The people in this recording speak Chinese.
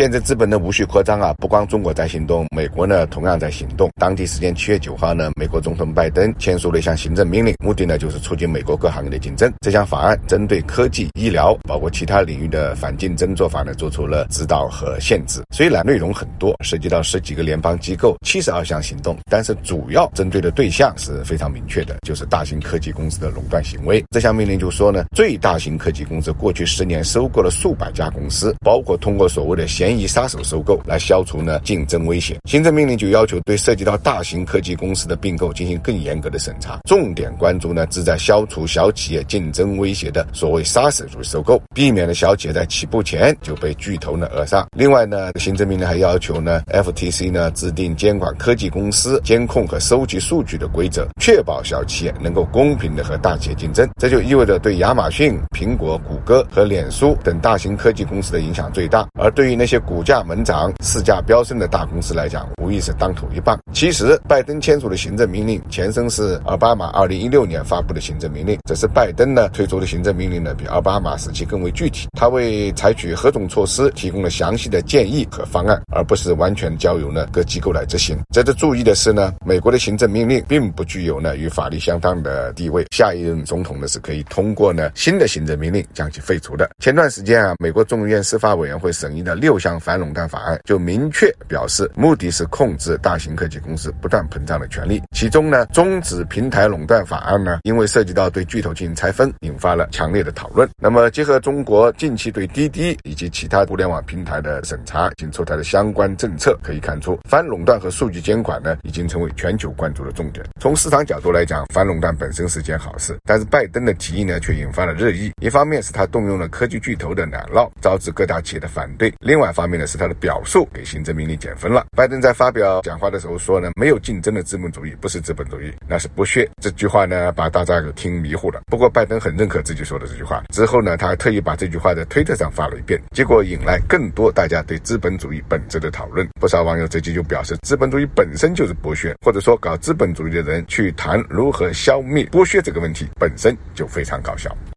现在资本的无序扩张啊，不光中国在行动，美国呢同样在行动。当地时间七月九号呢，美国总统拜登签署了一项行政命令，目的呢就是促进美国各行业的竞争。这项法案针对科技、医疗，包括其他领域的反竞争做法呢，做出了指导和限制。虽然内容很多，涉及到十几个联邦机构、七十二项行动，但是主要针对的对象是非常明确的，就是大型科技公司的垄断行为。这项命令就说呢，最大型科技公司过去十年收购了数百家公司，包括通过所谓的。嫌疑杀手收购来消除呢竞争威胁。行政命令就要求对涉及到大型科技公司的并购进行更严格的审查，重点关注呢旨在消除小企业竞争威胁的所谓杀手主义收购，避免了小企业在起步前就被巨头呢扼杀。另外呢，行政命令还要求呢 FTC 呢制定监管科技公司监控和收集数据的规则，确保小企业能够公平的和大企业竞争。这就意味着对亚马逊、苹果、谷歌和脸书等大型科技公司的影响最大，而对于那些股价猛涨、市价飙升的大公司来讲，无疑是当头一棒。其实，拜登签署的行政命令前身是奥巴马2016年发布的行政命令，只是拜登呢推出的行政命令呢比奥巴马时期更为具体，他为采取何种措施提供了详细的建议和方案，而不是完全交由呢各机构来执行。值得注意的是呢，美国的行政命令并不具有呢与法律相当的地位，下一任总统呢是可以通过呢新的行政命令将其废除的。前段时间啊，美国众议院司法委员会审议的六项反垄断法案就明确表示，目的是控制大型科技公司不断膨胀的权利。其中呢，终止平台垄断法案呢，因为涉及到对巨头进行拆分，引发了强烈的讨论。那么，结合中国近期对滴滴以及其他互联网平台的审查，已经出台的相关政策，可以看出，反垄断和数据监管呢，已经成为全球关注的重点。从市场角度来讲，反垄断本身是件好事，但是拜登的提议呢，却引发了热议。一方面是他动用了科技巨头的奶酪，招致各大企业的反对；另外一方面呢，是他的表述给行政命令减分了。拜登在发表讲话的时候说呢，没有竞争的资本主义不是资本主义，那是剥削。这句话呢，把大家给听迷糊了。不过拜登很认可自己说的这句话，之后呢，他还特意把这句话在推特上发了一遍，结果引来更多大家对资本主义本质的讨论。不少网友直接就表示，资本主义本身就是剥削，或者说搞资本主义的人去谈如何消灭剥削这个问题，本身就非常搞笑。